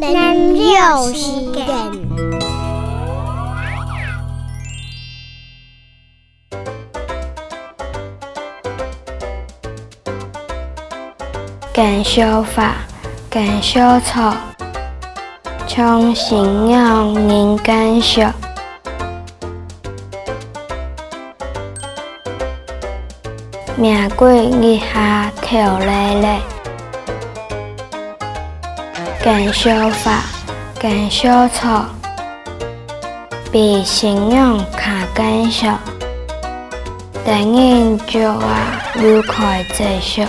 有时间。干烧法，干烧草，从新阳人干烧，命贵日下跳来来。干烧法，干烧草，比信用卡干烧，但愿就啊愉快再烧。